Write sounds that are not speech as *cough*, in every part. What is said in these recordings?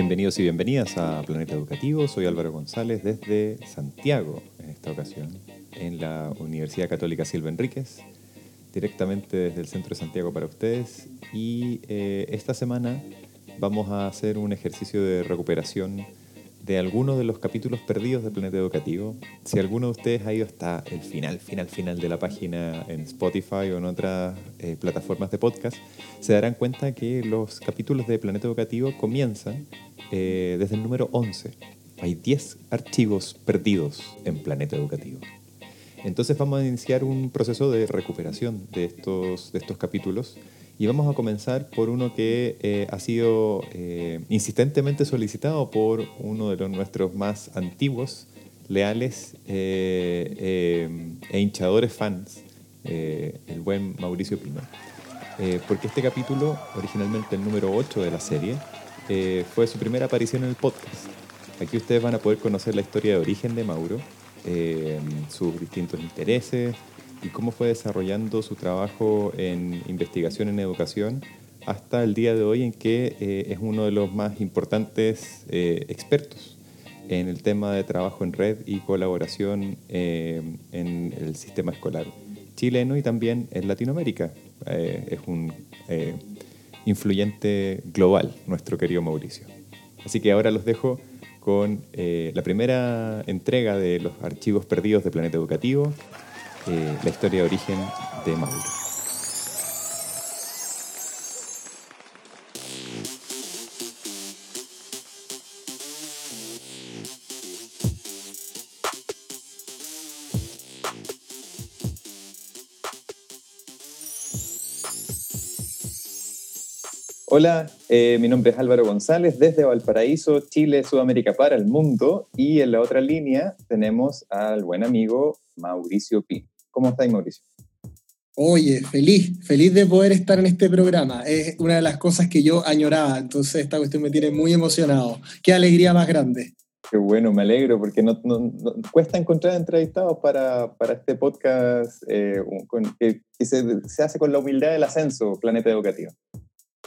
Bienvenidos y bienvenidas a Planeta Educativo. Soy Álvaro González desde Santiago en esta ocasión, en la Universidad Católica Silva Enríquez, directamente desde el centro de Santiago para ustedes. Y eh, esta semana vamos a hacer un ejercicio de recuperación de algunos de los capítulos perdidos de Planeta Educativo. Si alguno de ustedes ha ido hasta el final, final, final de la página en Spotify o en otras eh, plataformas de podcast, se darán cuenta que los capítulos de Planeta Educativo comienzan eh, desde el número 11. Hay 10 archivos perdidos en Planeta Educativo. Entonces vamos a iniciar un proceso de recuperación de estos, de estos capítulos y vamos a comenzar por uno que eh, ha sido eh, insistentemente solicitado por uno de los nuestros más antiguos, leales eh, e hinchadores fans, el buen Mauricio Pino. porque este capítulo, originalmente el número 8 de la serie, fue su primera aparición en el podcast. Aquí ustedes van a poder conocer la historia de origen de Mauro, sus distintos intereses, y cómo fue desarrollando su trabajo en investigación en educación hasta el día de hoy en que eh, es uno de los más importantes eh, expertos en el tema de trabajo en red y colaboración eh, en el sistema escolar chileno y también en Latinoamérica. es un influyente global, nuestro querido Mauricio. Así que ahora los dejo con la primera entrega de los archivos perdidos de Planeta Educativo, eh, la historia de origen de Mauro. Hola, eh, mi nombre es Álvaro González desde Valparaíso, Chile, Sudamérica para el mundo y en la otra línea tenemos al buen amigo Mauricio Pi. ¿Cómo estáis, Mauricio? Oye, feliz, feliz de poder estar en este programa. Es una de las cosas que yo añoraba, entonces esta cuestión me tiene muy emocionado. Qué alegría más grande. Qué bueno, me alegro, porque no, cuesta encontrar entrevistados para, para este podcast eh, que, se, se, hace con la humildad del ascenso, Planeta Educativo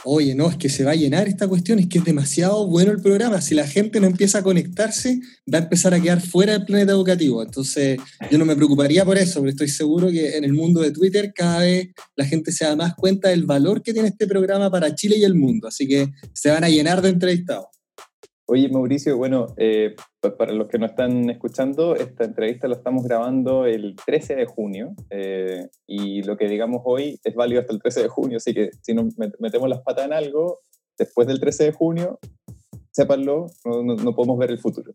oye, no, es que se va a llenar esta cuestión, es que es demasiado bueno el programa. Si la gente no empieza a conectarse, va a empezar a quedar fuera del planeta educativo. Entonces, yo no me preocuparía por eso, pero estoy seguro que en el mundo de Twitter cada vez la gente se da más cuenta del valor que tiene este programa para Chile y el mundo. Así que se van a llenar de entrevistados. Oye, Mauricio, bueno, eh, para los que no están escuchando, esta entrevista la estamos grabando el 13 de junio eh, y lo que digamos hoy es válido hasta el 13 de junio, así que si nos metemos las patas en algo, después del 13 de junio, sépanlo, no, podemos ver el futuro.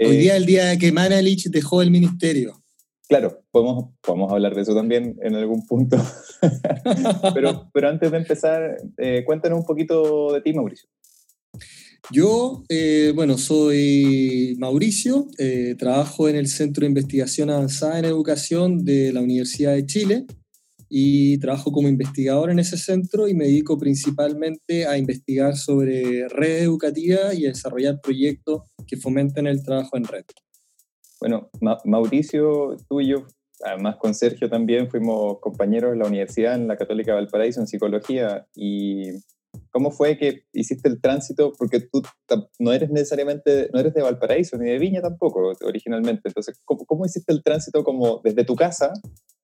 Hoy día es el día que Manalich dejó el ministerio. Claro, podemos, podemos hablar de eso también en algún punto. *laughs* pero, pero antes de empezar, eh, cuéntanos un poquito de ti, Mauricio. Yo, eh, bueno, soy Mauricio, eh, trabajo en el Centro de Investigación Avanzada en Educación de la Universidad de Chile y trabajo como investigador en ese centro y me dedico principalmente a investigar sobre red educativa y a desarrollar proyectos que fomenten el trabajo en red. Bueno, Mauricio, tú y yo, además con Sergio también, fuimos compañeros de la universidad en la Católica Valparaíso en psicología y ¿Cómo fue que hiciste el tránsito? Porque tú no eres necesariamente, no eres de Valparaíso ni de Viña tampoco originalmente. Entonces, ¿cómo, hiciste el tránsito como desde tu casa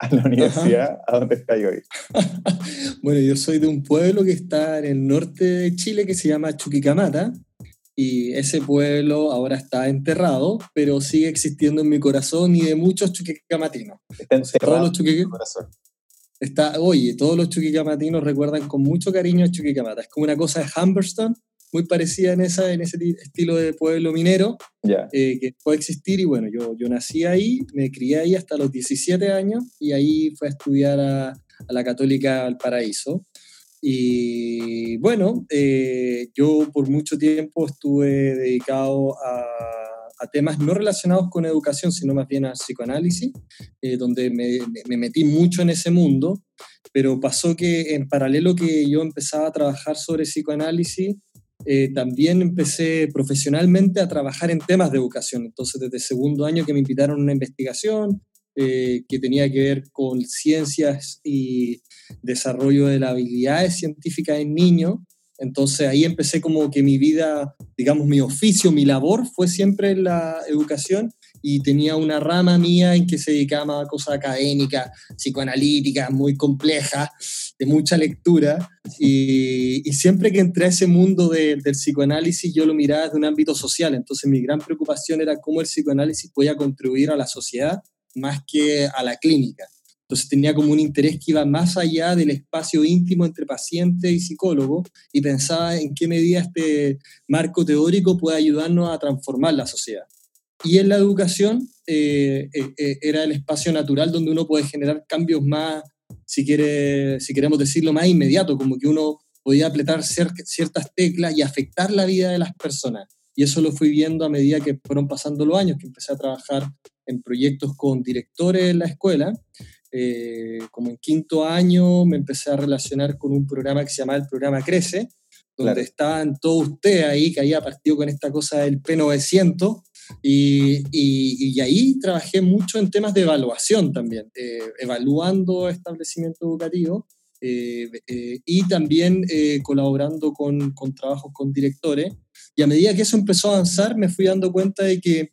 a la universidad a donde estás hoy? *laughs* bueno, yo soy de un pueblo que está en el norte de Chile que se llama Chuquicamata. Y ese pueblo ahora está enterrado, pero sigue existiendo en mi corazón y de muchos chuquicamatinos. Está enterrado en mi corazón. Está, oye, todos los chuquicamatinos recuerdan con mucho cariño a Chuquicamata. Es como una cosa de Humberston, muy parecida en, esa, en ese estilo de pueblo minero eh, que puede existir. Y bueno, yo, yo nací ahí, me crié ahí hasta los 17 años y ahí fui a estudiar a, a la Católica Valparaíso. Y bueno, eh, yo por mucho tiempo estuve dedicado a temas no relacionados con educación, sino más bien a psicoanálisis, eh, donde me, me, metí mucho en ese mundo, pero pasó que en paralelo que yo empezaba a trabajar sobre psicoanálisis, eh, también empecé profesionalmente a trabajar en temas de educación. Entonces, desde segundo año que me invitaron a una investigación eh, que tenía que ver con ciencias y desarrollo de las habilidades científicas en niños, entonces ahí empecé como que mi vida, digamos, mi oficio, mi labor fue siempre la educación y tenía una rama mía en que se dedicaba a cosas académicas, psicoanalíticas, muy complejas, de mucha lectura. Y, siempre que entré a ese mundo del psicoanálisis, yo lo miraba desde un ámbito social. Entonces mi gran preocupación era cómo el psicoanálisis podía contribuir a la sociedad más que a la clínica. Entonces tenía como un interés que iba más allá del espacio íntimo entre paciente y psicólogo y pensaba en qué medida este marco teórico puede ayudarnos a transformar la sociedad. Y en la educación eh, eh, eh, era el espacio natural donde uno puede generar cambios más, si, quiere, si queremos decirlo, más inmediato, como que uno podía apretar ciertas teclas y afectar la vida de las personas. Y eso lo fui viendo a medida que fueron pasando los años, que empecé a trabajar en proyectos con directores en la escuela eh, como en quinto año me empecé a relacionar con un programa que se llama el programa Crece, donde estaban todos ustedes ahí, que había partido con esta cosa del P900, y, y, ahí trabajé mucho en temas de evaluación también, eh, evaluando establecimientos educativos eh, y también colaborando con, con, trabajos con directores. Y a medida que eso empezó a avanzar, me fui dando cuenta de que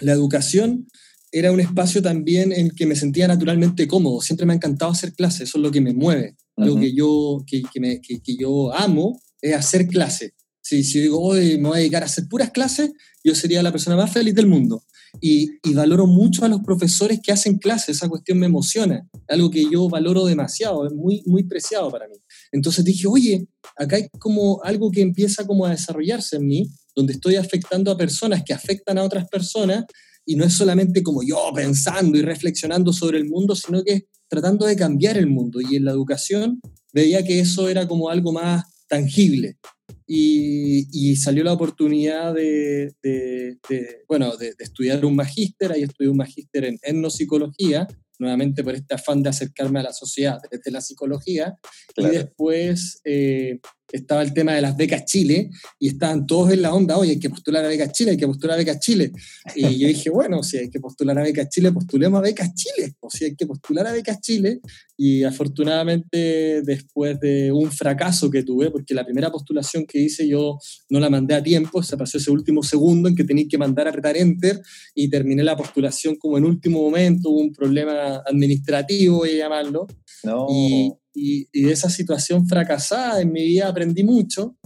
la educación era un espacio también en que me sentía naturalmente cómodo. Siempre me ha encantado hacer clases, eso es lo que me mueve. Lo que yo, que, me, que, yo amo es hacer clases. Si, si digo, hoy me voy a dedicar a hacer puras clases, yo sería la persona más feliz del mundo. Y, y, valoro mucho a los profesores que hacen clases, esa cuestión me emociona, algo que yo valoro demasiado, es muy, muy preciado para mí. Entonces dije, oye, acá hay como algo que empieza como a desarrollarse en mí, donde estoy afectando a personas que afectan a otras personas y no es solamente como yo pensando y reflexionando sobre el mundo, sino que tratando de cambiar el mundo. Y en la educación veía que eso era como algo más tangible. Y, salió la oportunidad de, bueno, de, estudiar un magíster, ahí estudié un magíster en etnopsicología, nuevamente por este afán de acercarme a la sociedad desde la psicología, y después eh, estaba el tema de las becas Chile y estaban todos en la onda, oye, hay que postular a becas Chile, hay que postular a becas Chile. Y yo dije, bueno, si hay que postular a becas Chile, postulemos a becas Chile, o si hay que postular a becas Chile. Y afortunadamente después de un fracaso que tuve, porque la primera postulación que hice yo no la mandé a tiempo, se pasó ese último segundo en que tenéis que mandar a apretar enter y terminé la postulación como en último momento, hubo un problema administrativo, voy a llamarlo. No. Y, y, de esa situación fracasada en mi vida aprendí mucho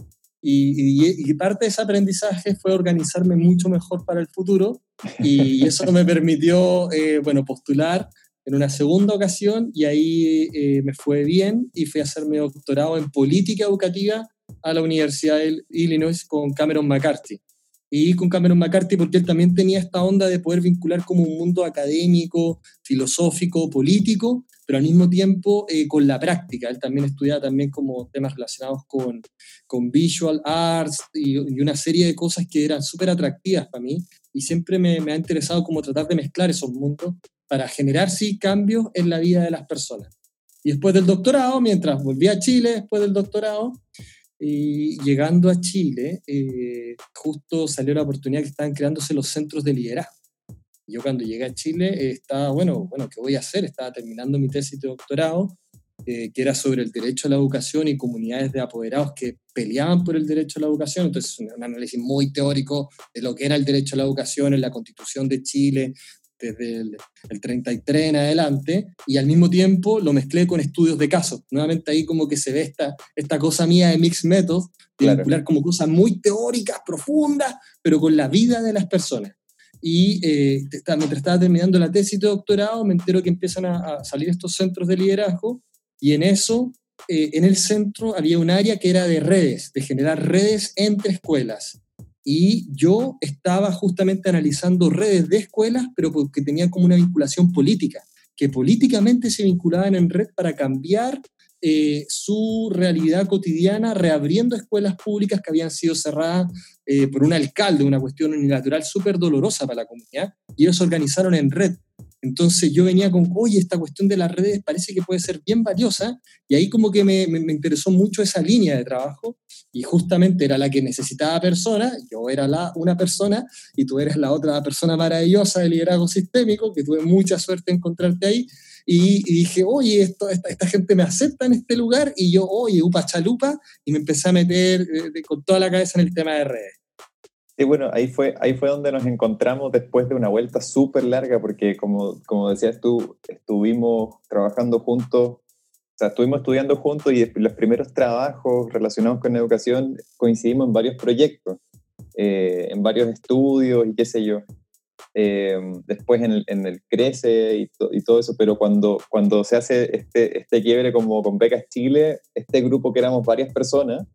y, parte de ese aprendizaje fue organizarme mucho mejor para el futuro y eso me permitió, eh, bueno, postular en una segunda ocasión y ahí eh, me fue bien y fui a hacerme doctorado en política educativa a la Universidad de Illinois con Cameron McCarthy. Y con Cameron McCarthy porque él también tenía esta onda de poder vincular como un mundo académico, filosófico, político, pero al mismo tiempo eh, con la práctica. Él también estudiaba también como temas relacionados con, con visual arts y, una serie de cosas que eran súper atractivas para mí y siempre me, me, ha interesado como tratar de mezclar esos mundos para generar sí cambios en la vida de las personas. Y después del doctorado, mientras volví a Chile después del doctorado, y llegando a Chile, eh, justo salió la oportunidad que estaban creándose los centros de liderazgo. Yo cuando llegué a Chile eh, estaba, bueno, bueno, ¿qué voy a hacer? Estaba terminando mi tesis de doctorado, eh, que era sobre el derecho a la educación y comunidades de apoderados que peleaban por el derecho a la educación. Entonces, un análisis muy teórico de lo que era el derecho a la educación en la constitución de Chile desde el, 33 en adelante, y al mismo tiempo lo mezclé con estudios de casos. Nuevamente ahí como que se ve esta, esta cosa mía de mixed method, de vincular como cosas muy teóricas, profundas, pero con la vida de las personas. Y eh, mientras estaba terminando la tesis de doctorado, me entero que empiezan a, salir estos centros de liderazgo y en eso, eh, en el centro había un área que era de redes, de generar redes entre escuelas. Y yo estaba justamente analizando redes de escuelas, pero porque tenían como una vinculación política, que políticamente se vinculaban en red para cambiar eh, su realidad cotidiana reabriendo escuelas públicas que habían sido cerradas eh, por un alcalde, una cuestión unilateral súper dolorosa para la comunidad, y ellos se organizaron en red. Entonces yo venía con, oye, esta cuestión de las redes parece que puede ser bien valiosa, y ahí como que me, interesó mucho esa línea de trabajo, y justamente era la que necesitaba persona, yo era la, una persona, y tú eres la otra persona maravillosa de liderazgo sistémico, que tuve mucha suerte en encontrarte ahí, y, dije, oye, esto, esta, gente me acepta en este lugar, y yo, oye, upa chalupa, y me empecé a meter eh, con toda la cabeza en el tema de redes. Sí, bueno, ahí fue, ahí fue donde nos encontramos después de una vuelta súper larga, porque como, como decías tú, estuvimos trabajando juntos, o sea, estuvimos estudiando juntos y los primeros trabajos relacionados con educación coincidimos en varios proyectos, eh, en varios estudios y qué sé yo. Eh, después en el, en el Crece y, y, todo eso, pero cuando, cuando se hace este, este quiebre como con Becas Chile, este grupo que éramos varias personas,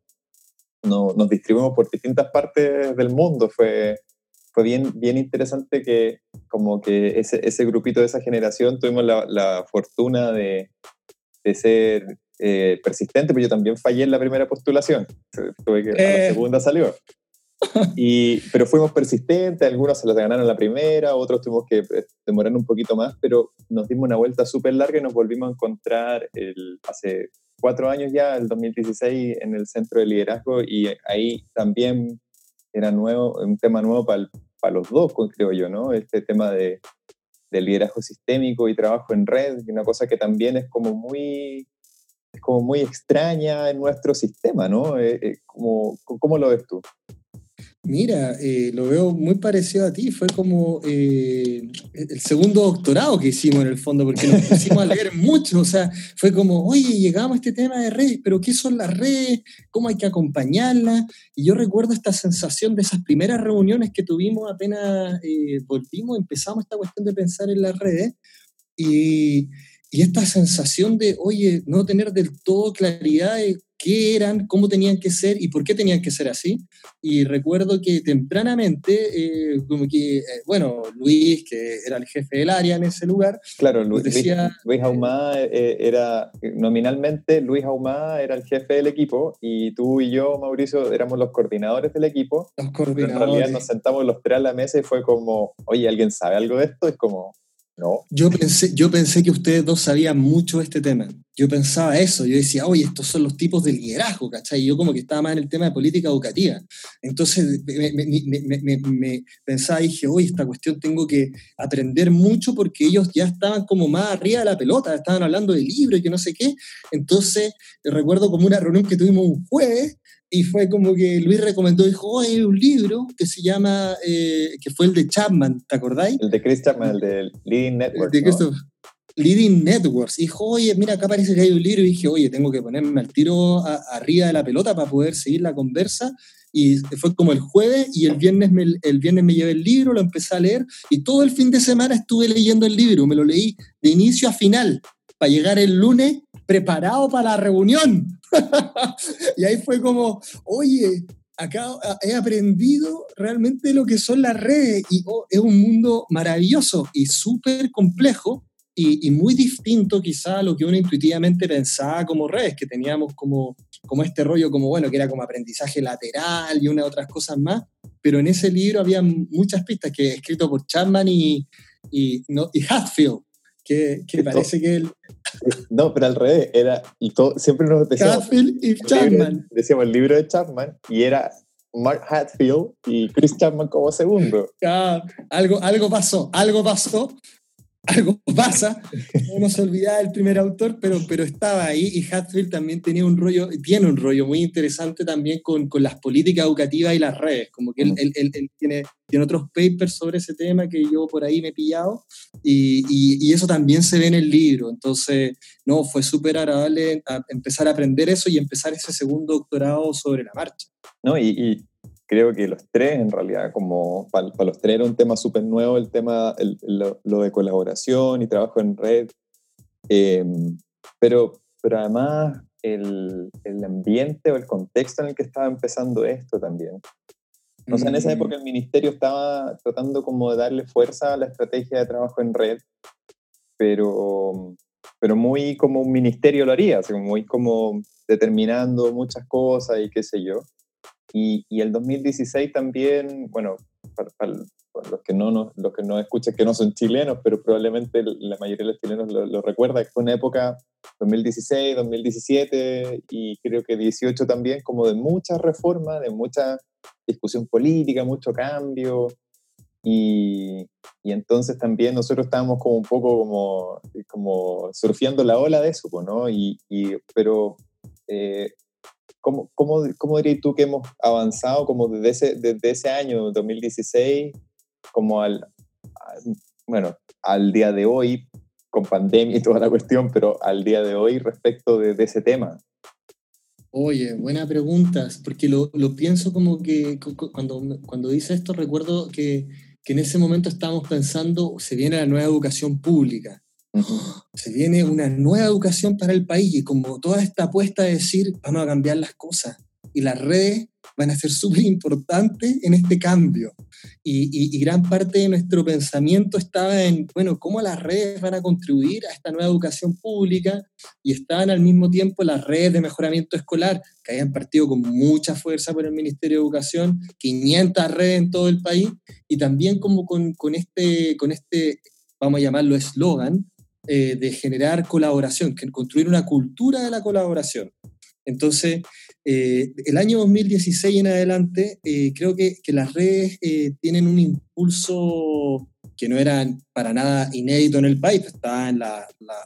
no, nos distribuimos por distintas partes del mundo. Fue, fue bien, bien interesante que como que ese, ese grupito de esa generación tuvimos la, la fortuna de, de ser eh, persistente, pero yo también fallé en la primera postulación. Tuve que, la eh. segunda salió. Y, pero fuimos persistentes, algunos se las ganaron la primera, otros tuvimos que eh, demorar un poquito más, pero nos dimos una vuelta súper larga y nos volvimos a encontrar el, hace cuatro años ya, el 2016, en el centro de liderazgo y ahí también era nuevo, un tema nuevo para, para los dos, creo yo, ¿no? Este tema de, de liderazgo sistémico y trabajo en red, una cosa que también es como muy, es como muy extraña en nuestro sistema, ¿no? Eh, eh, ¿Cómo, ¿Cómo lo ves tú? Mira, eh, lo veo muy parecido a ti. Fue como eh, el segundo doctorado que hicimos en el fondo, porque nos pusimos a *laughs* leer mucho. O sea, fue como, oye, llegamos a este tema de redes, pero ¿qué son las redes? ¿Cómo hay que acompañarlas? Y yo recuerdo esta sensación de esas primeras reuniones que tuvimos apenas eh, volvimos, empezamos esta cuestión de pensar en las redes. Y, y esta sensación de, oye, no tener del todo claridad de qué eran, cómo tenían que ser y por qué tenían que ser así. Y recuerdo que tempranamente, eh, como que, eh, bueno, Luis, que era el jefe del área en ese lugar, claro, Luis, decía, Luis Ahumada eh, era, nominalmente, Luis Ahumada era el jefe del equipo y tú y yo, Mauricio, éramos los coordinadores del equipo. Los coordinadores. en realidad nos sentamos los tres a la mesa y fue como, oye, ¿alguien sabe algo de esto? Es como, no. Yo pensé, yo pensé que ustedes dos sabían mucho de este tema. Yo pensaba eso, yo decía, oye, estos son los tipos de liderazgo, ¿cachai? Y yo como que estaba más en el tema de política educativa. Entonces me, pensaba, dije, oye, esta cuestión tengo que aprender mucho porque ellos ya estaban como más arriba de la pelota, estaban hablando de libros y que no sé qué. Entonces recuerdo como una reunión que tuvimos un jueves y fue como que Luis recomendó, dijo, oh, hay un libro que se llama, eh, que fue el de Chapman, ¿te acordáis? El de Chris Chapman, el de Leading Networks. De Leading Networks. Dijo, oye, mira, acá parece que hay un libro. Y dije, oye, tengo que ponerme al tiro arriba de la pelota para poder seguir la conversa. Y fue como el jueves y el viernes, me, el viernes me llevé el libro, lo empecé a leer y todo el fin de semana estuve leyendo el libro. Me lo leí de inicio a final para llegar el lunes preparado para la reunión. *laughs* y ahí fue como, oye, acá he aprendido realmente lo que son las redes y oh, es un mundo maravilloso y súper complejo y, muy distinto quizá a lo que uno intuitivamente pensaba como redes, que teníamos como, como este rollo como, bueno, que era como aprendizaje lateral y una otras cosas más, pero en ese libro había muchas pistas que escrito por Chapman y, y, no, y Hatfield, que, que parece que él... No, pero al revés, era, y todo, siempre nos decíamos... Hatfield y Chapman. decíamos el libro de Chapman y era Mark Hatfield y Chris Chapman como segundo. Ah, algo, algo pasó, algo pasó algo pasa, no se olvidaba del primer autor, pero, pero estaba ahí y Hatfield también tenía un rollo, tiene un rollo muy interesante también con, con las políticas educativas y las redes, como que él, él, él, tiene, tiene otros papers sobre ese tema que yo por ahí me he pillado y, y, eso también se ve en el libro, entonces, no, fue súper agradable empezar a aprender eso y empezar ese segundo doctorado sobre la marcha. No, y, y creo que los tres, en realidad, como para, los tres era un tema súper nuevo, el tema, lo, de colaboración y trabajo en red, em, pero, pero además el, el, ambiente o el contexto en el que estaba empezando esto también. O sea, en esa época el ministerio estaba tratando como de darle fuerza a la estrategia de trabajo en red, pero, pero muy como un ministerio lo haría, o muy como determinando muchas cosas y qué sé yo. Y, y el 2016 también, bueno, para, los que no nos, los que no escuchan que no son chilenos, pero probablemente la mayoría de los chilenos lo, lo recuerda, fue una época 2016, 2017 y creo que 18 también, como de mucha reforma, de mucha discusión política, mucho cambio. Y, y entonces también nosotros estábamos como un poco como, como surfeando la ola de eso, ¿no? Y, y pero, eh, ¿cómo, cómo, cómo dirías tú que hemos avanzado como desde ese, desde ese año, 2016, como al, bueno, al día de hoy, con pandemia y toda la cuestión, pero al día de hoy respecto de, ese tema? Oye, buena pregunta, porque lo, lo, pienso como que cuando, cuando dice esto recuerdo que, que, en ese momento estábamos pensando, se viene la nueva educación pública, se viene una nueva educación para el país y como toda esta apuesta de decir, vamos a cambiar las cosas, y las redes van a ser súper importantes en este cambio. Y, gran parte de nuestro pensamiento estaba en, bueno, cómo las redes van a contribuir a esta nueva educación pública y estaban al mismo tiempo las redes de mejoramiento escolar, que habían partido con mucha fuerza por el Ministerio de Educación, 500 redes en todo el país, y también como con, con este, con este, vamos a llamarlo eslogan, eh, de generar colaboración, que construir una cultura de la colaboración. Entonces, eh, el año 2016 en adelante, eh, creo que, que, las redes tienen un impulso que no era para nada inédito en el país, estaban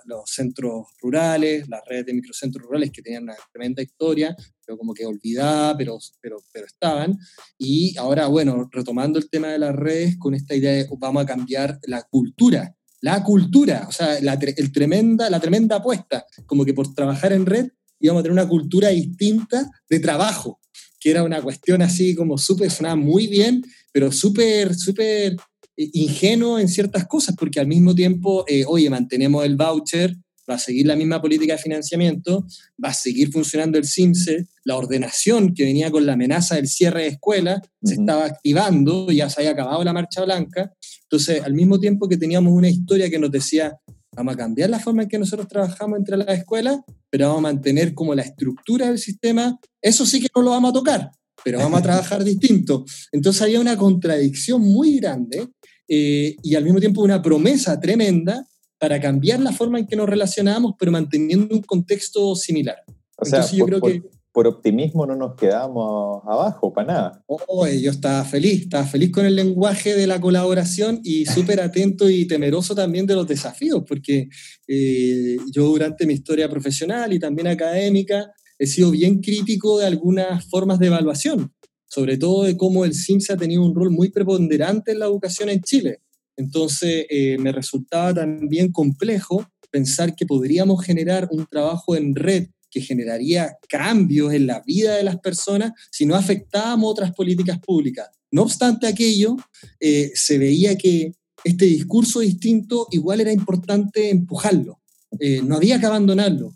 los centros rurales, las redes de microcentros rurales que tenían una tremenda historia, pero como que olvidada, pero, pero, pero estaban. Y ahora, bueno, retomando el tema de las redes, con esta idea de vamos a cambiar la cultura, la cultura, o sea, la, el tremenda, la tremenda apuesta, como que por trabajar en red íbamos a tener una cultura distinta de trabajo, que era una cuestión así como súper, sonaba muy bien, pero súper, súper eh, ingenuo en ciertas cosas, porque al mismo tiempo, eh, oye, mantenemos el voucher, va a seguir la misma política de financiamiento, va a seguir funcionando el CIMSE, la ordenación que venía con la amenaza del cierre de escuelas se estaba activando, ya se había acabado la marcha blanca. Entonces, al mismo tiempo que teníamos una historia que nos decía, vamos a cambiar la forma en que nosotros trabajamos entre las escuelas, pero vamos a mantener como la estructura del sistema, eso sí que no lo vamos a tocar, pero vamos a trabajar *laughs* distinto. Entonces había una contradicción muy grande eh, y al mismo tiempo una promesa tremenda para cambiar la forma en que nos relacionábamos, pero manteniendo un contexto similar. O sea, yo creo que por optimismo no nos quedamos abajo para nada. Oh, yo estaba feliz, estaba feliz con el lenguaje de la colaboración y *laughs* súper atento y temeroso también de los desafíos, porque eh, yo durante mi historia profesional y también académica he sido bien crítico de algunas formas de evaluación, sobre todo de cómo el CIMS ha tenido un rol muy preponderante en la educación en Chile. Entonces eh, me resultaba también complejo pensar que podríamos generar un trabajo en red que generaría cambios en la vida de las personas si no afectábamos otras políticas públicas. No obstante aquello, eh, se veía que este discurso distinto igual era importante empujarlo, eh, no había que abandonarlo.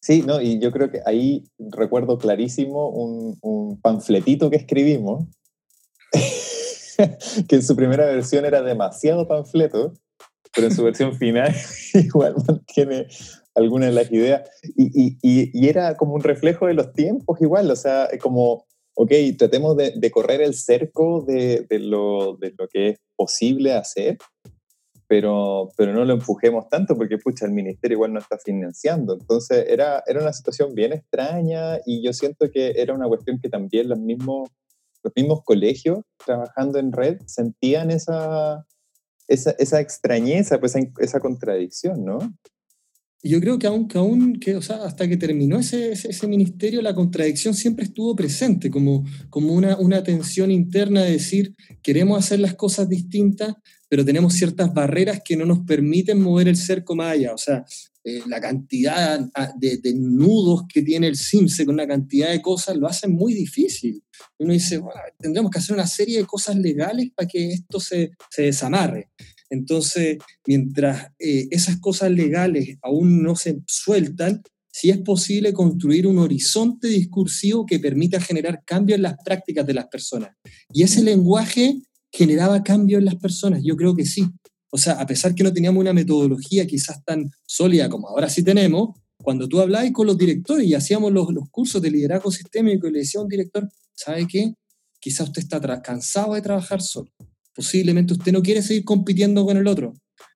Sí, no, y yo creo que ahí recuerdo clarísimo un, un panfletito que escribimos, *laughs* que en su primera versión era demasiado panfleto, pero en su versión final *laughs* igual mantiene algunas de las ideas. Y, y, y, era como un reflejo de los tiempos igual, o sea, como, ok, tratemos de, de correr el cerco de, de, lo, de lo que es posible hacer, pero, pero no lo empujemos tanto porque, pucha, el ministerio igual no está financiando. Entonces era, era una situación bien extraña y yo siento que era una cuestión que también los mismos, los mismos colegios trabajando en red sentían esa, esa, esa extrañeza, pues esa, contradicción, ¿no? Yo creo que aún, que aún que, o sea, hasta que terminó ese, ese, ministerio, la contradicción siempre estuvo presente, como, como una, una tensión interna de decir, queremos hacer las cosas distintas, pero tenemos ciertas barreras que no nos permiten mover el cerco más allá. O sea, eh, la cantidad de, de, nudos que tiene el CIMSE con una cantidad de cosas lo hace muy difícil. Uno dice, tendremos que hacer una serie de cosas legales para que esto se, se desamarre. Entonces, mientras eh, esas cosas legales aún no se sueltan, sí es posible construir un horizonte discursivo que permita generar cambios en las prácticas de las personas. Y ese lenguaje generaba cambios en las personas, yo creo que sí. O sea, a pesar que no teníamos una metodología quizás tan sólida como ahora sí tenemos, cuando tú hablabas con los directores y hacíamos los, los cursos de liderazgo sistémico y le decía a un director, ¿sabe qué? Quizás usted está cansado de trabajar solo. Posiblemente usted no quiere seguir compitiendo con el otro.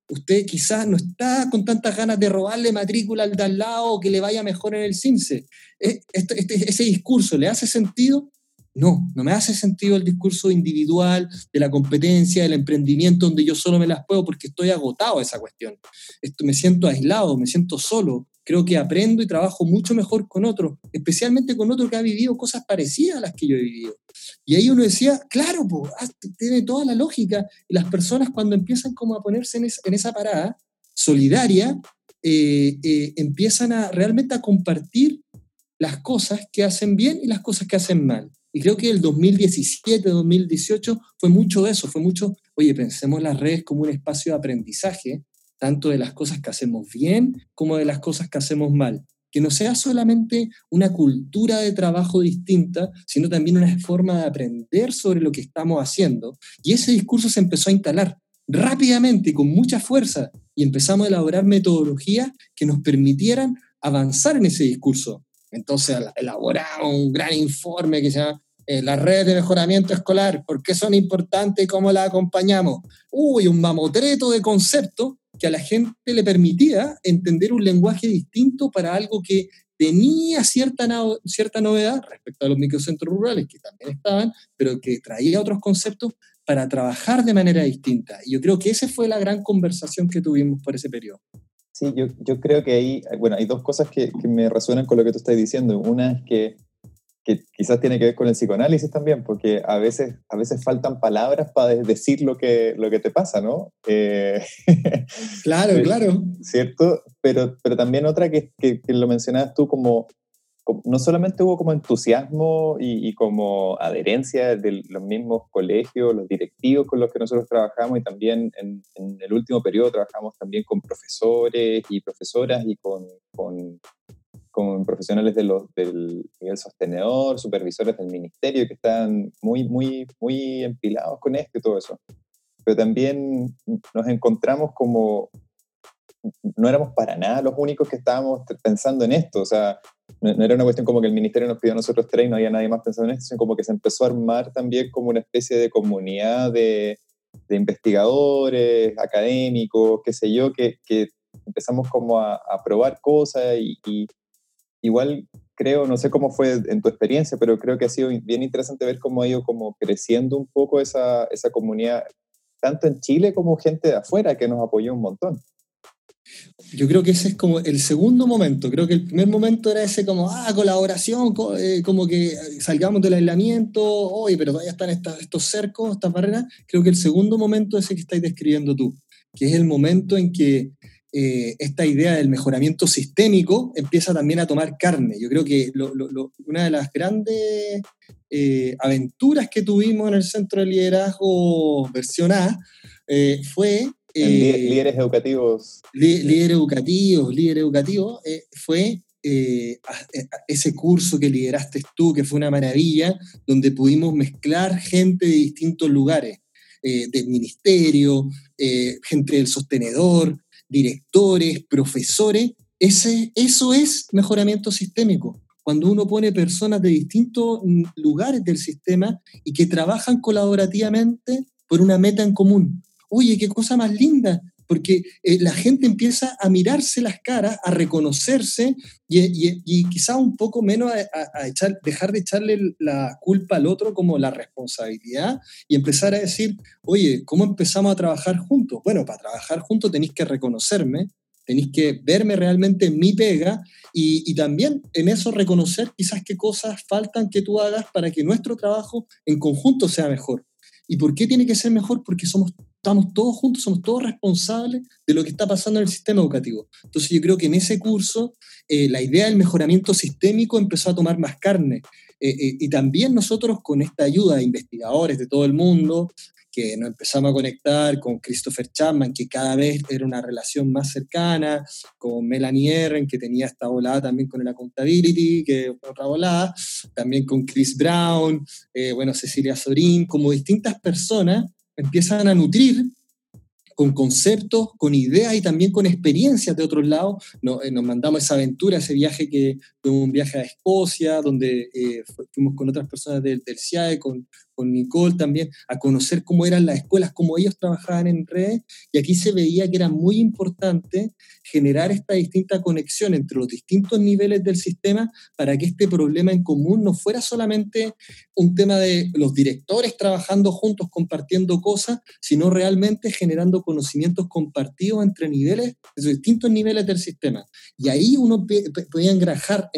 Usted quizás no está con tantas ganas de robarle matrícula al de al lado o que le vaya mejor en el CINCE. ¿E-, este, este, ¿Ese discurso le hace sentido? No, no me hace sentido el discurso individual, de la competencia, del emprendimiento, donde yo solo me las puedo porque estoy agotado de esa cuestión. Esto, me siento aislado, me siento solo. Creo que aprendo y trabajo mucho mejor con otro, especialmente con otro que ha vivido cosas parecidas a las que yo he vivido. Y ahí uno decía, claro, pues, tiene toda la lógica. Y las personas cuando empiezan como a ponerse en, esa parada solidaria, eh, eh, empiezan a realmente a compartir las cosas que hacen bien y las cosas que hacen mal. Y creo que el 2017, 2018 fue mucho de eso, fue mucho, oye, pensemos las redes como un espacio de aprendizaje, tanto de las cosas que hacemos bien como de las cosas que hacemos mal. Que no sea solamente una cultura de trabajo distinta, sino también una forma de aprender sobre lo que estamos haciendo. Y ese discurso se empezó a instalar rápidamente y con mucha fuerza y empezamos a elaborar metodologías que nos permitieran avanzar en ese discurso. Entonces elaboramos un gran informe que se llama eh, las redes de mejoramiento escolar, por qué son importantes y cómo las acompañamos. Uy, un mamotreto de conceptos que a la gente le permitía entender un lenguaje distinto para algo que tenía cierta, cierta novedad respecto a los microcentros rurales, que también estaban, pero que traía otros conceptos para trabajar de manera distinta. Y yo creo que esa fue la gran conversación que tuvimos por ese periodo. Sí, yo, yo creo que ahí, bueno, hay dos cosas que, que, me resuenan con lo que tú estás diciendo. Una es que, que, quizás tiene que ver con el psicoanálisis también, porque a veces, a veces faltan palabras para decir lo que, lo que te pasa, ¿no? Eh, claro, *laughs* claro. ¿Cierto? Pero, pero también otra que, que, lo mencionabas tú como no solamente hubo como entusiasmo y, como adherencia de los mismos colegios, los directivos con los que nosotros trabajamos y también en, el último periodo trabajamos también con profesores y profesoras y con, con, profesionales del nivel sostenedor, supervisores del ministerio que están muy, muy, muy empilados con esto y todo eso. Pero también nos encontramos como no éramos para nada los únicos que estábamos pensando en esto. O sea, no, era una cuestión como que el ministerio nos pidió a nosotros tres y no había nadie más pensando en esto, sino como que se empezó a armar también como una especie de comunidad de, investigadores, académicos, qué sé yo, que, que empezamos como a, probar cosas y, igual creo, no sé cómo fue en tu experiencia, pero creo que ha sido bien interesante ver cómo ha ido como creciendo un poco esa, esa comunidad, tanto en Chile como gente de afuera que nos apoyó un montón. Yo creo que ese es como el segundo momento. Creo que el primer momento era ese como, ah, colaboración, eh, como que salgamos del aislamiento, oye, pero todavía están estos cercos, estas barreras. Creo que el segundo momento es ese que estáis describiendo tú, que es el momento en que eh, esta idea del mejoramiento sistémico empieza también a tomar carne. Yo creo que una de las grandes eh, aventuras que tuvimos en el Centro de Liderazgo versión A fue eh, líderes educativos. líderes educativos, líder educativo, eh, fue eh, ese curso que lideraste tú, que fue una maravilla, donde pudimos mezclar gente de distintos lugares, del ministerio, gente del sostenedor, directores, profesores. Ese, eso es mejoramiento sistémico cuando uno pone personas de distintos lugares del sistema y que trabajan colaborativamente por una meta en común oye, qué cosa más linda, porque eh, la gente empieza a mirarse las caras, a reconocerse y, quizá un poco menos a, echar, dejar de echarle la culpa al otro como la responsabilidad y empezar a decir, oye, ¿cómo empezamos a trabajar juntos? Bueno, para trabajar juntos tenéis que reconocerme, tenéis que verme realmente en mi pega y, y, también en eso reconocer quizás qué cosas faltan que tú hagas para que nuestro trabajo en conjunto sea mejor. ¿Y por qué tiene que ser mejor? Porque somos estamos todos juntos, somos todos responsables de lo que está pasando en el sistema educativo. Entonces yo creo que en ese curso eh, la idea del mejoramiento sistémico empezó a tomar más carne. Eh, eh, y también nosotros con esta ayuda de investigadores de todo el mundo, que nos empezamos a conectar con Christopher Chapman, que cada vez era una relación más cercana, con Melanie Erren, que tenía esta volada también con el accountability, que otra volada, también con Chris Brown, bueno, Cecilia Sorín, como distintas personas empiezan a nutrir con conceptos, con ideas y también con experiencias de otros lados. Eh, nos mandamos esa aventura, ese viaje que fue un viaje a Escocia, donde eh, fuimos con otras personas del, del CIAE, con, con Nicole también, a conocer cómo eran las escuelas, cómo ellos trabajaban en redes, y aquí se veía que era muy importante generar esta distinta conexión entre los distintos niveles del sistema para que este problema en común no fuera solamente un tema de los directores trabajando juntos, compartiendo cosas, sino realmente generando conocimientos compartidos entre niveles, los distintos niveles del sistema. Y ahí uno podía engrajar,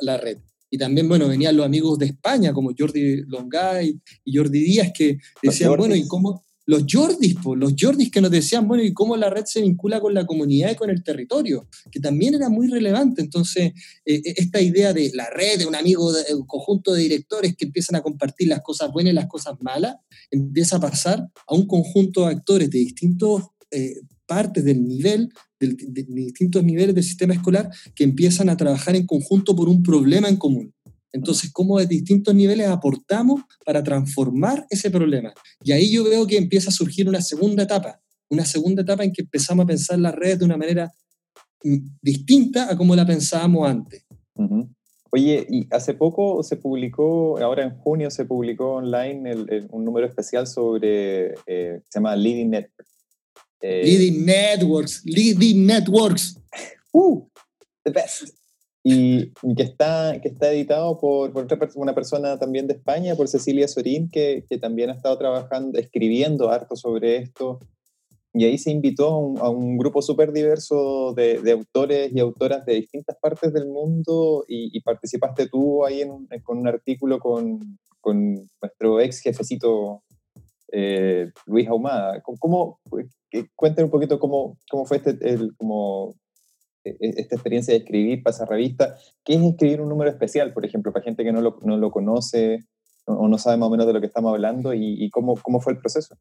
la red. Y también, bueno, venían los amigos de España, como Jordi Longay y Jordi Díaz, que decían, bueno, ¿y cómo? Los Jordis, los Jordis que nos decían, bueno, ¿y cómo la red se vincula con la comunidad y con el territorio? Que también era muy relevante. Entonces, eh, eh, esta idea de la red, de un amigo, de, un conjunto de directores que empiezan a compartir las cosas buenas y las cosas malas, empieza a pasar a un conjunto de actores de distintos eh, partes del nivel, de, distintos niveles del sistema escolar, que empiezan a trabajar en conjunto por un problema en común. Entonces, ¿cómo de distintos niveles aportamos para transformar ese problema? Y ahí yo veo que empieza a surgir una segunda etapa, una segunda etapa en que empezamos a pensar las redes de una manera mm, distinta a como la pensábamos antes. Oye, y hace poco se publicó, ahora en junio se publicó online un número especial sobre, eh, se llama Leading Network, eh, leading Networks, Leading Networks. Uh, the best. Y, que, está, que está editado por, por, una persona también de España, por Cecilia Sorín, que, que, también ha estado trabajando, escribiendo harto sobre esto. Y ahí se invitó a un, a un grupo súper diverso de, de, autores y autoras de distintas partes del mundo y, participaste tú ahí en, con un artículo con, con nuestro ex jefecito eh, Luis Ahumada. ¿Cómo, cuéntenos un poquito cómo, cómo fue este, como, e, e, esta experiencia de escribir para esa revista. ¿Qué es escribir un número especial, por ejemplo, para gente que no lo, no lo conoce o no sabe más o menos de lo que estamos hablando y, cómo, cómo fue el proceso?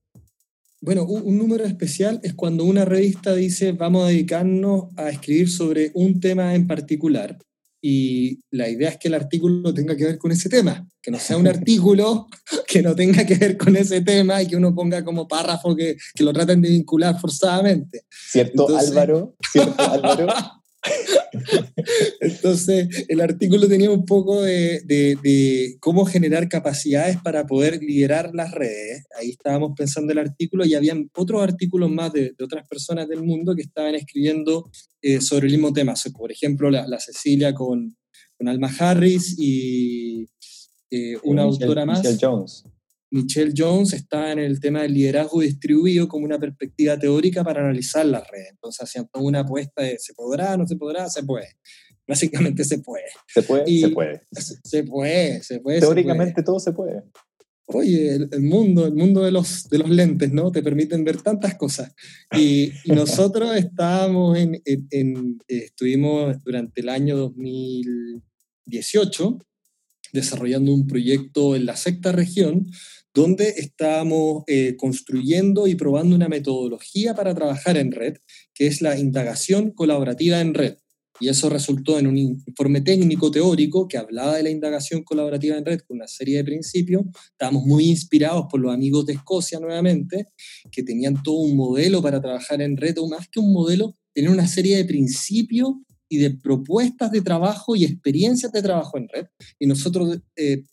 Bueno, un, un, número especial es cuando una revista dice vamos a dedicarnos a escribir sobre un tema en particular y la idea es que el artículo tenga que ver con ese tema, que no sea un artículo *laughs* que no tenga que ver con ese tema y que uno ponga como párrafo que, que lo traten de vincular forzadamente. ¿Cierto, Álvaro? ¿Cierto, Álvaro? *laughs* *laughs* Entonces, el artículo tenía un poco de, de, cómo generar capacidades para poder liderar las redes. Ahí estábamos pensando el artículo y habían otros artículos más de, otras personas del mundo que estaban escribiendo eh, sobre el mismo tema. Por ejemplo, la, Cecilia con, con, Alma Harris y eh, una autora más. Michelle Jones. Michelle Jones está en el tema del liderazgo distribuido como una perspectiva teórica para analizar las redes. Entonces hacían toda una apuesta de ¿se podrá, no se podrá? Se puede. Básicamente se puede. Se puede, se puede. Se puede, se puede. Teóricamente todo se puede. Oye, el, mundo, el mundo de los, de los lentes, ¿no? Te permiten ver tantas cosas. Y, nosotros *laughs* estábamos en, en, estuvimos durante el año 2018 desarrollando un proyecto en la sexta región donde estábamos eh, construyendo y probando una metodología para trabajar en red, que es la indagación colaborativa en red. Y eso resultó en un informe técnico teórico que hablaba de la indagación colaborativa en red con una serie de principios. Estábamos muy inspirados por los amigos de Escocia nuevamente, que tenían todo un modelo para trabajar en red, o más que un modelo, tenían una serie de principios y de propuestas de trabajo y experiencias de trabajo en red. Y nosotros eh,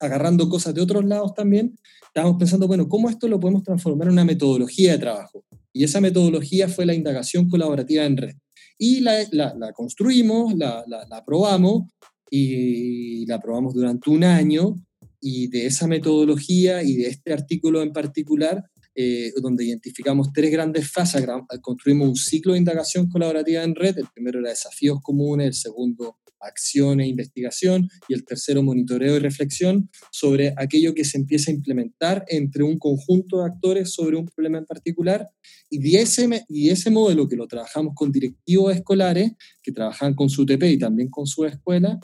agarrando cosas de otros lados también, estábamos pensando, bueno, ¿cómo esto lo podemos transformar en una metodología de trabajo? Y esa metodología fue la indagación colaborativa en red. Y la, la, construimos, la, la, probamos y la probamos durante un año y de esa metodología y de este artículo en particular, eh, donde identificamos tres grandes fases, construimos un ciclo de indagación colaborativa en red, el primero era desafíos comunes, el segundo acción e investigación y el tercero monitoreo y reflexión sobre aquello que se empieza a implementar entre un conjunto de actores sobre un problema en particular. Y ese, y ese modelo que lo trabajamos con directivos escolares que trabajan con su TP y también con su escuela,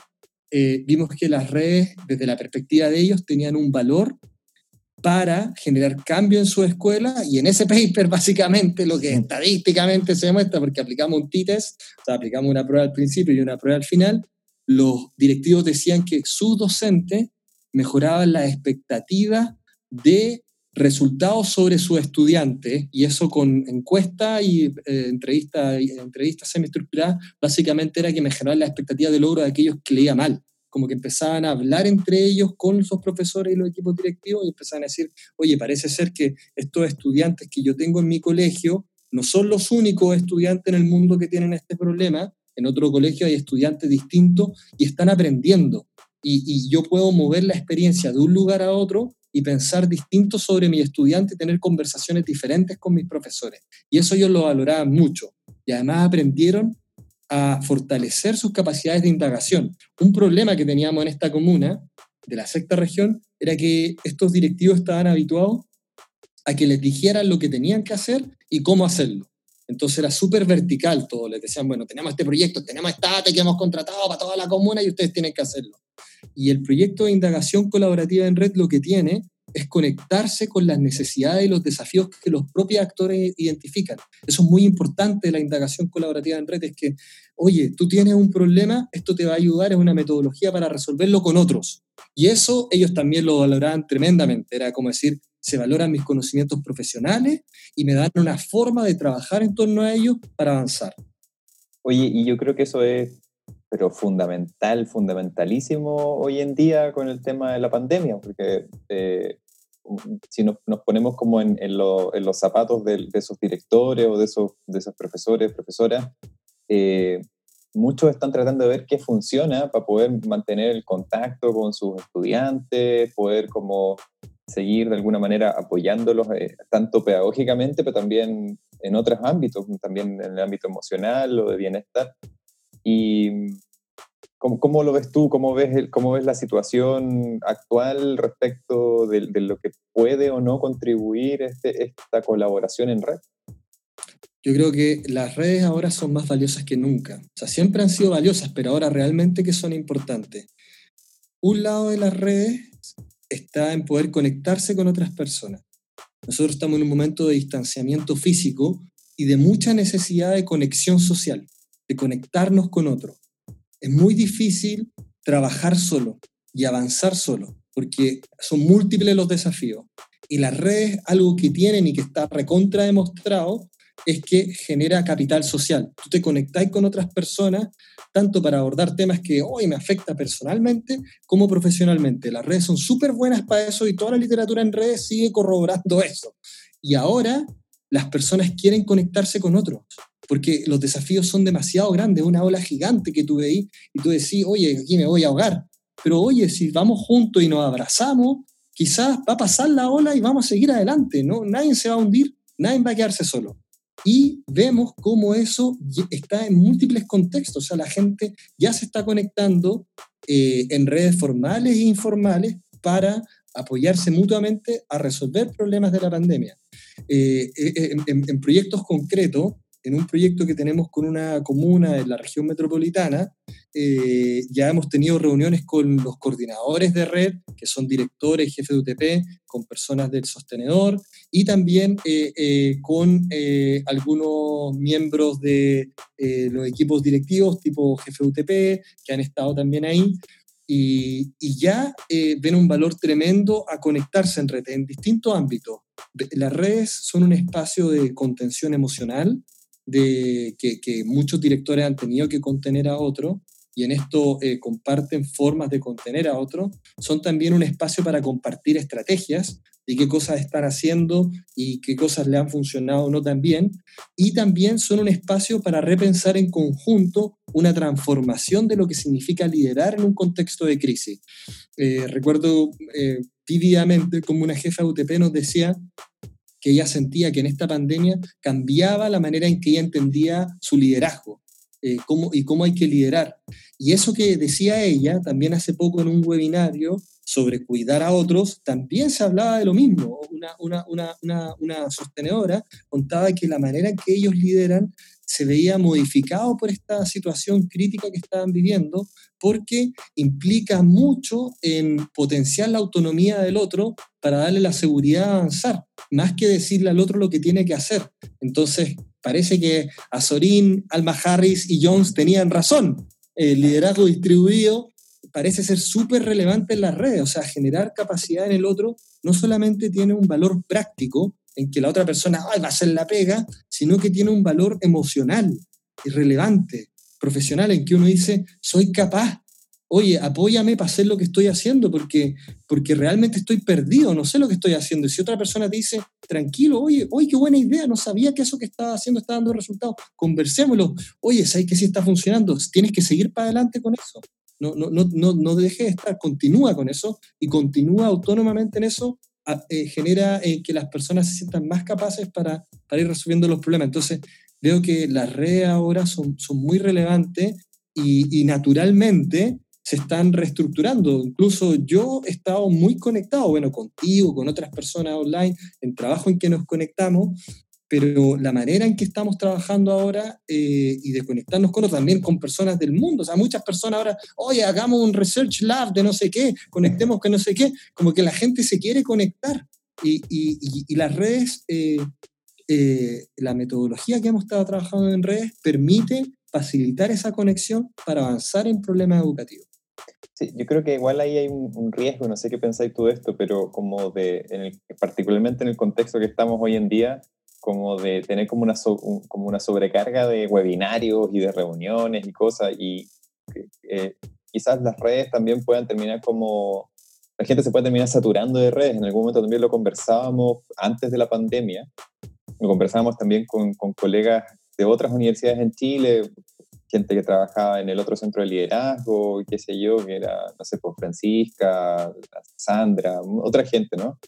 eh, vimos que las redes desde la perspectiva de ellos tenían un valor para generar cambio en su escuela y en ese paper *laughs* básicamente lo que estadísticamente se demuestra, porque aplicamos un t-test, o sea, aplicamos una prueba al principio y una prueba al final, los directivos decían que su docente mejoraba la expectativa de resultados sobre sus estudiantes, y eso con encuesta y eh, entrevistas entrevista semiestructuradas, básicamente era que mejorar la expectativa de logro de aquellos que leía mal como que empezaban a hablar entre ellos con esos profesores y los equipos directivos y empezaban a decir, oye, parece ser que estos estudiantes que yo tengo en mi colegio no son los únicos estudiantes en el mundo que tienen este problema, en otro colegio hay estudiantes distintos y están aprendiendo. Y, yo puedo mover la experiencia de un lugar a otro y pensar distinto sobre mi estudiante y tener conversaciones diferentes con mis profesores. Y eso ellos lo valoraban mucho. Y además aprendieron a fortalecer sus capacidades de indagación. Un problema que teníamos en esta comuna, de la sexta región, era que estos directivos estaban habituados a que les dijeran lo que tenían que hacer y cómo hacerlo. Entonces era súper vertical todo. Les decían, bueno, tenemos este proyecto, tenemos esta ATE que hemos contratado para toda la comuna y ustedes tienen que hacerlo. Y el proyecto de indagación colaborativa en red lo que tiene es conectarse con las necesidades y los desafíos que los propios actores identifican. Eso es muy importante de la indagación colaborativa en red, es que, oye, tú tienes un problema, esto te va a ayudar, es una metodología para resolverlo con otros. Y eso ellos también lo valoraban tremendamente, era como decir, se valoran mis conocimientos profesionales y me dan una forma de trabajar en torno a ellos para avanzar. Oye, y yo creo que eso es pero fundamental, fundamentalísimo hoy en día con el tema de la pandemia, porque eh, si nos, ponemos como en los zapatos de, de, esos directores o de esos, de esos profesores, profesoras, eh, muchos están tratando de ver qué funciona para poder mantener el contacto con sus estudiantes, poder como seguir de alguna manera apoyándolos eh, tanto pedagógicamente, pero también en otros ámbitos, también en el ámbito emocional o de bienestar. Y ¿Cómo, ¿Cómo, lo ves tú? ¿Cómo ves, ¿Cómo ves la situación actual respecto de, de lo que puede o no contribuir este, esta colaboración en red? Yo creo que las redes ahora son más valiosas que nunca. O sea, siempre han sido valiosas, pero ahora realmente que son importantes. Un lado de las redes está en poder conectarse con otras personas. Nosotros estamos en un momento de distanciamiento físico y de mucha necesidad de conexión social, de conectarnos con otros es muy difícil trabajar solo y avanzar solo, porque son múltiples los desafíos. Y las redes, algo que tienen y que está recontra demostrado, es que genera capital social. Tú te conectáis con otras personas, tanto para abordar temas que hoy me afecta personalmente como profesionalmente. Las redes son súper buenas para eso y toda la literatura en redes sigue corroborando eso. Y ahora las personas quieren conectarse con otros porque los desafíos son demasiado grandes, una ola gigante que tú veis y tú decís, oye, aquí me voy a ahogar. Pero oye, si vamos juntos y nos abrazamos, quizás va a pasar la ola y vamos a seguir adelante, ¿no? Nadie se va a hundir, nadie va a quedarse solo. Y vemos cómo eso está en múltiples contextos, o sea, la gente ya se está conectando eh, en redes formales e informales para apoyarse mutuamente a resolver problemas de la pandemia. Eh, eh, en, en, proyectos concretos, en un proyecto que tenemos con una comuna en la región metropolitana, eh, ya hemos tenido reuniones con los coordinadores de red, que son directores, jefes de UTP, con personas del sostenedor y también eh, eh, con algunos miembros de los equipos directivos, tipo jefe de UTP, que han estado también ahí. Y, y ya ven un valor tremendo a conectarse en red en distintos ámbitos. Las redes son un espacio de contención emocional, de, que, muchos directores han tenido que contener a otros y en esto eh, comparten formas de contener a otros, son también un espacio para compartir estrategias y qué cosas están haciendo y qué cosas le han funcionado o no tan bien. Y también son un espacio para repensar en conjunto una transformación de lo que significa liderar en un contexto de crisis. Eh, recuerdo eh, vívidamente como una jefa UTP nos decía que ella sentía que en esta pandemia cambiaba la manera en que ella entendía su liderazgo eh, cómo, y cómo hay que liderar. Y eso que decía ella también hace poco en un webinario sobre cuidar a otros, también se hablaba de lo mismo. Una, una, una, una sostenedora contaba que la manera que ellos lideran se veía modificado por esta situación crítica que estaban viviendo, porque implica mucho en potenciar la autonomía del otro para darle la seguridad de avanzar, más que decirle al otro lo que tiene que hacer. Entonces, parece que Azorín, Alma Harris y Jones tenían razón. El liderazgo distribuido parece ser súper relevante en las redes. O sea, generar capacidad en el otro no solamente tiene un valor práctico, en que la otra persona va a hacer la pega, sino que tiene un valor emocional, irrelevante, profesional, en que uno dice, soy capaz, oye, apóyame para hacer lo que estoy haciendo, porque, porque realmente estoy perdido, no sé lo que estoy haciendo. Y si otra persona te dice, tranquilo, oye, oye, qué buena idea, no sabía que eso que estaba haciendo estaba dando resultados, conversémoslo, oye, ¿sabes que sí está funcionando? Tienes que seguir para adelante con eso. No, no, no, no, dejes de estar, continúa con eso y continúa autónomamente en eso, eh, genera eh, que las personas se sientan más capaces para, para ir resolviendo los problemas. Entonces, veo que las redes ahora son, son muy relevantes y, y naturalmente se están reestructurando. Incluso yo he estado muy conectado, bueno, contigo, con otras personas online, en trabajo en que nos conectamos, pero la manera en que estamos trabajando ahora eh, y de conectarnos con también con personas del mundo, o sea, muchas personas ahora, oye, hagamos un research lab de no sé qué, conectemos con no sé qué, como que la gente se quiere conectar y, y, y las redes, eh, eh, la metodología que hemos estado trabajando en redes permite facilitar esa conexión para avanzar en problemas educativos. Sí, yo creo que igual ahí hay un, riesgo, no sé qué pensáis tú de esto, pero como de, en particularmente en el contexto que estamos hoy en día, como de tener como una, como una sobrecarga de webinarios y de reuniones y cosas, y eh, quizás las redes también puedan terminar como, la gente se puede terminar saturando de redes, en algún momento también lo conversábamos antes de la pandemia, lo conversábamos también con, con colegas de otras universidades en Chile, gente que trabajaba en el otro centro de liderazgo, qué sé yo, que era, no sé, pues Francisca, Sandra, otra gente, ¿no?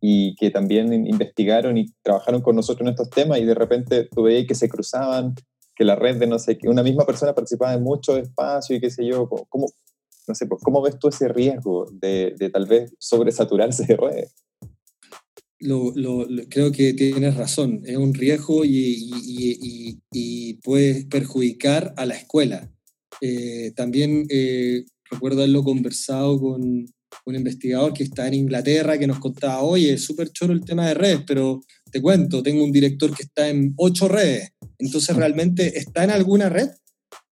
Y que también investigaron y trabajaron con nosotros en estos temas y de repente tú veías que se cruzaban, que la red de no sé, que una misma persona participaba en mucho espacio y qué sé yo, ¿cómo, no sé, pues, ¿cómo ves tú ese riesgo de, de tal vez sobresaturarse de redes? lo, lo, creo que tienes razón, es un riesgo y, y, y, puede perjudicar a la escuela. Eh, también eh, recuerdo haberlo conversado con un investigador que está en Inglaterra que nos contaba, oye, es súper choro el tema de redes, pero te cuento, tengo un director que está en ocho redes, entonces realmente está en alguna red,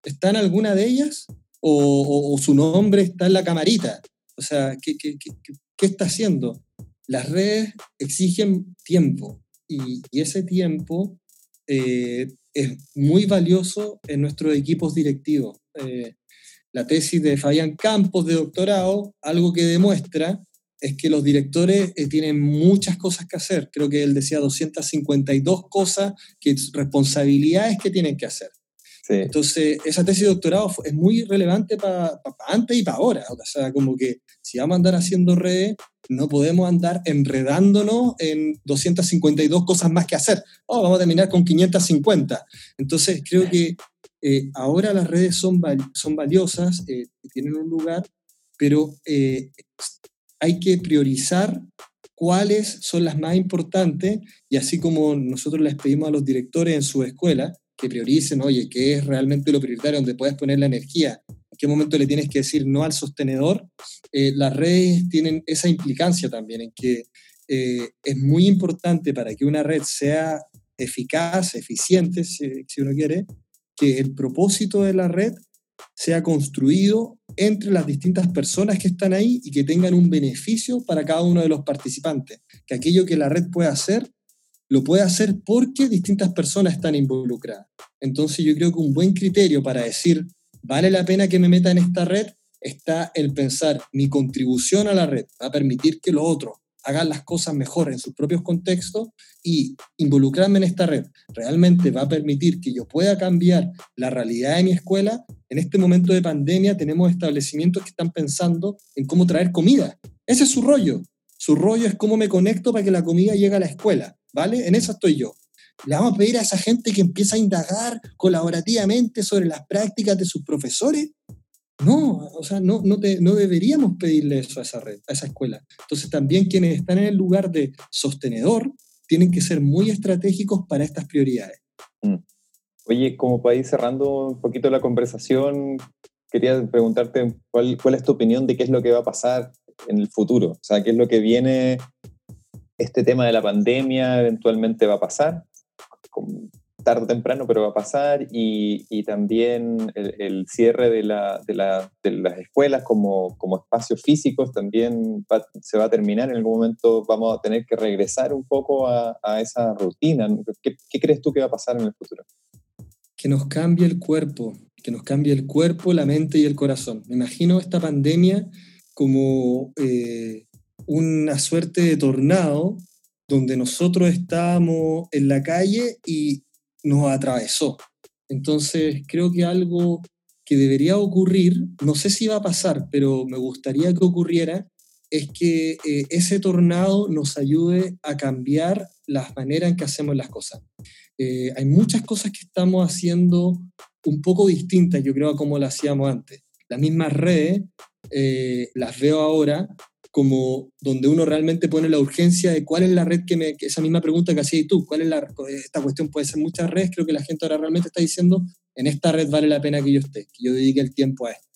está en alguna de ellas o, o, su nombre está en la camarita. O sea, ¿qué, qué, qué, qué está haciendo? las redes exigen tiempo y, ese tiempo eh, es muy valioso en nuestros equipos directivos. Eh, la tesis de Fabián Campos de doctorado, algo que demuestra es que los directores eh, tienen muchas cosas que hacer. Creo que él decía 252 cosas, que responsabilidades que tienen que hacer. Entonces, esa tesis de doctorado es muy relevante para antes y para ahora. O sea, como que si vamos a andar haciendo redes, no podemos andar enredándonos en 252 cosas más que hacer. Oh, vamos a terminar con 550. Entonces, creo que eh, ahora las redes son, son valiosas, eh, tienen un lugar, pero eh, hay que priorizar cuáles son las más importantes y así como nosotros les pedimos a los directores en su escuela que prioricen, oye, qué es realmente lo prioritario, donde puedes poner la energía, en qué momento le tienes que decir no al sostenedor, eh, las redes tienen esa implicancia también, en que eh, es muy importante para que una red sea eficaz, eficiente, si, si, uno quiere, que el propósito de la red sea construido entre las distintas personas que están ahí y que tengan un beneficio para cada uno de los participantes, que aquello que la red puede hacer lo puede hacer porque distintas personas están involucradas. Entonces yo creo que un buen criterio para decir, vale la pena que me meta en esta red, está el pensar, mi contribución a la red va a permitir que los otros hagan las cosas mejor en sus propios contextos y involucrarme en esta red realmente va a permitir que yo pueda cambiar la realidad de mi escuela. En este momento de pandemia tenemos establecimientos que están pensando en cómo traer comida. Ese es su rollo. Su rollo es cómo me conecto para que la comida llegue a la escuela. ¿vale? En eso estoy yo. Le vamos a pedir a esa gente que empieza a indagar colaborativamente sobre las prácticas de sus profesores. No, o sea, no, no, no deberíamos pedirle eso a esa red, a esa escuela. Entonces también quienes están en el lugar de sostenedor tienen que ser muy estratégicos para estas prioridades. Mm. Oye, como para ir cerrando un poquito la conversación, quería preguntarte cuál, cuál es tu opinión de qué es lo que va a pasar en el futuro. O sea, qué es lo que viene este tema de la pandemia eventualmente va a pasar. Tarde o temprano, pero va a pasar, y, también el, cierre de, la, de, la, de, las escuelas como, espacios físicos también se va a terminar. En algún momento vamos a tener que regresar un poco a, esa rutina. ¿Qué, ¿Qué, crees tú que va a pasar en el futuro? Que nos cambie el cuerpo, que nos cambie el cuerpo, la mente y el corazón. Me imagino esta pandemia como eh, una suerte de tornado donde nosotros estábamos en la calle y nos atravesó. Entonces, creo que algo que debería ocurrir, no sé si va a pasar, pero me gustaría que ocurriera, es que eh, ese tornado nos ayude a cambiar las maneras en que hacemos las cosas. Eh, hay muchas cosas que estamos haciendo un poco distintas, yo creo, a como las hacíamos antes. Las mismas redes eh, las veo ahora como donde uno realmente pone la urgencia de cuál es la red que me, esa misma pregunta que hacías tú, cuál es la, esta cuestión puede ser muchas redes, creo que la gente ahora realmente está diciendo, en esta red vale la pena que yo esté, que yo dedique el tiempo a esto.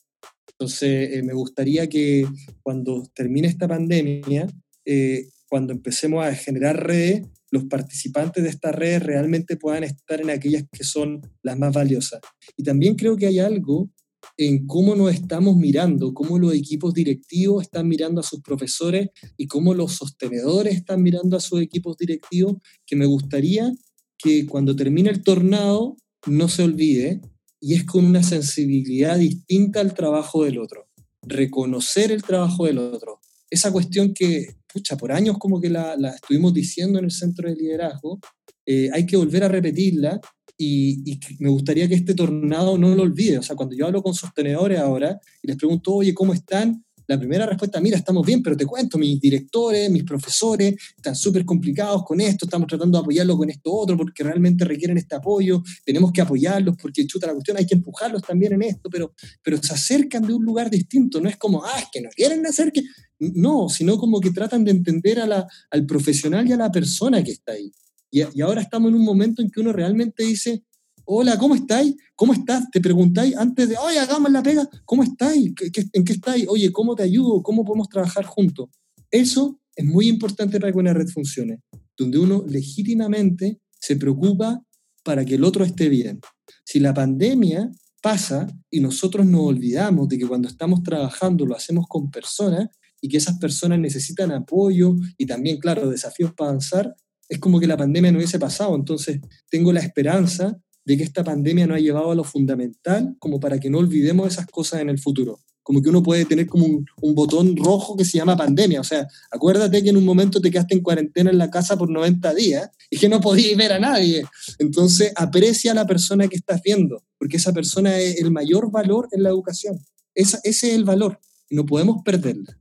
Entonces, eh, me gustaría que cuando termine esta pandemia, eh, cuando empecemos a generar redes, los participantes de estas redes realmente puedan estar en aquellas que son las más valiosas. Y también creo que hay algo en cómo nos estamos mirando, cómo los equipos directivos están mirando a sus profesores y cómo los sostenedores están mirando a sus equipos directivos, que me gustaría que cuando termine el tornado no se olvide y es con una sensibilidad distinta al trabajo del otro, reconocer el trabajo del otro. Esa cuestión que, pucha, por años como que la, estuvimos diciendo en el centro de liderazgo, eh, hay que volver a repetirla y, me gustaría que este tornado no lo olvide. O sea, cuando yo hablo con sostenedores ahora y les pregunto, oye, ¿cómo están? La primera respuesta, mira, estamos bien, pero te cuento, mis directores, mis profesores están súper complicados con esto, estamos tratando de apoyarlos con esto otro porque realmente requieren este apoyo, tenemos que apoyarlos porque chuta la cuestión, hay que empujarlos también en esto, pero, pero se acercan de un lugar distinto, no es como, ah, es que no quieren hacer que... No, sino como que tratan de entender a la, al profesional y a la persona que está ahí. Y, ahora estamos en un momento en que uno realmente dice, hola, ¿cómo estáis? ¿Cómo estás? Te preguntáis antes de, oye, hagamos la pega, ¿cómo estáis? en qué estáis? Oye, ¿cómo te ayudo? ¿Cómo podemos trabajar juntos? Eso es muy importante para que una red funcione, donde uno legítimamente se preocupa para que el otro esté bien. Si la pandemia pasa y nosotros nos olvidamos de que cuando estamos trabajando lo hacemos con personas y que esas personas necesitan apoyo y también, claro, desafíos para avanzar, es como que la pandemia no hubiese pasado. Entonces, tengo la esperanza de que esta pandemia nos ha llevado a lo fundamental como para que no olvidemos esas cosas en el futuro. Como que uno puede tener como un, botón rojo que se llama pandemia. O sea, acuérdate que en un momento te quedaste en cuarentena en la casa por 90 días y que no podías ver a nadie. Entonces, aprecia a la persona que estás viendo, porque esa persona es el mayor valor en la educación. ese es el valor. No podemos perderla.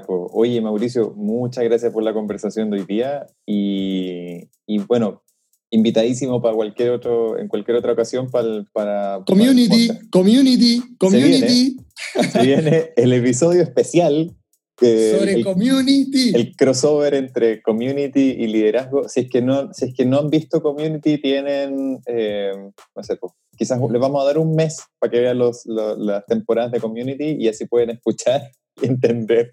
Pues, oye, Mauricio, muchas gracias por la conversación de hoy día y, bueno, invitadísimo para cualquier otro, en cualquier otra ocasión para... para community, community, community. Se viene, el episodio especial sobre el, community. El crossover entre community y liderazgo. Si es que no, si es que no han visto community, tienen, eh, no sé, pues, quizás les vamos a dar un mes para que vean los, las temporadas de community y así pueden escuchar *laughs* entender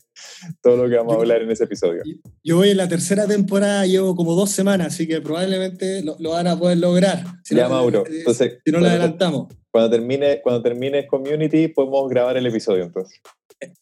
todo lo que vamos a hablar en ese episodio. Yo voy en la tercera temporada, llevo como dos semanas, así que probablemente lo, van a poder lograr. Si ya, Mauro. Eh, entonces, si no lo adelantamos. Cuando termine, cuando termine Community, podemos grabar el episodio entonces.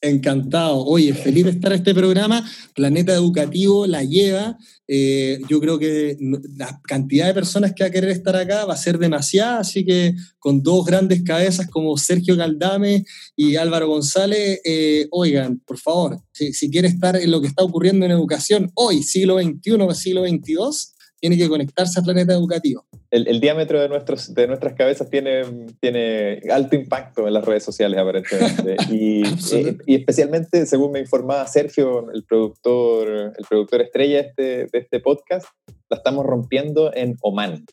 Encantado. Oye, feliz de estar en este programa. Planeta Educativo la lleva. Eh, yo creo que la cantidad de personas que va a querer estar acá va a ser demasiada, así que con dos grandes cabezas como Sergio Galdame y Álvaro González, eh, oigan, por favor, si, quiere estar en lo que está ocurriendo en educación hoy, siglo XXI siglo XXII, tiene que conectarse al planeta educativo. El, diámetro de, nuestros, de nuestras cabezas tiene, tiene alto impacto en las redes sociales, aparentemente. *laughs* y, y, especialmente, según me informaba Sergio, el productor, el productor estrella de este, de este podcast, la estamos rompiendo en Oman.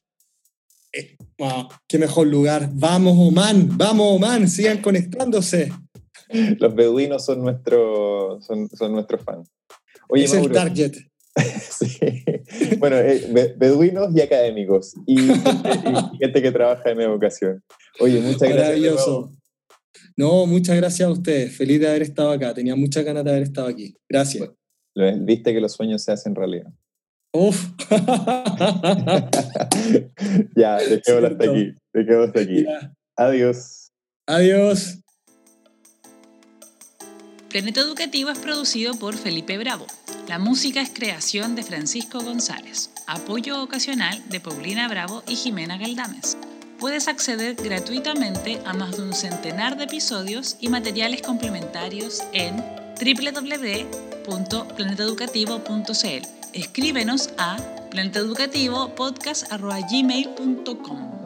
Eh, qué mejor lugar. Vamos, Oman, vamos, Oman, sigan conectándose. Los beduinos son, nuestro, son, son nuestros fans. Oye, es el target. *laughs* sí. Bueno, eh, beduinos y académicos y, gente que trabaja en educación. Oye, muchas gracias. Maravilloso. No, muchas gracias a ustedes. Feliz de haber estado acá. Tenía muchas ganas de haber estado aquí. Gracias. Viste que los sueños se hacen realidad. Uf. *laughs* ya, dejémoslo hasta aquí. Dejémoslo hasta aquí. Adiós. Adiós. Planeta Educativo es producido por Felipe Bravo. La música es creación de Francisco González. Apoyo ocasional de Paulina Bravo y Jimena Galdames. Puedes acceder gratuitamente a más de un centenar de episodios y materiales complementarios en www.planeteducativo.cl. Escríbenos a planeteducativopodcast.gmail.com.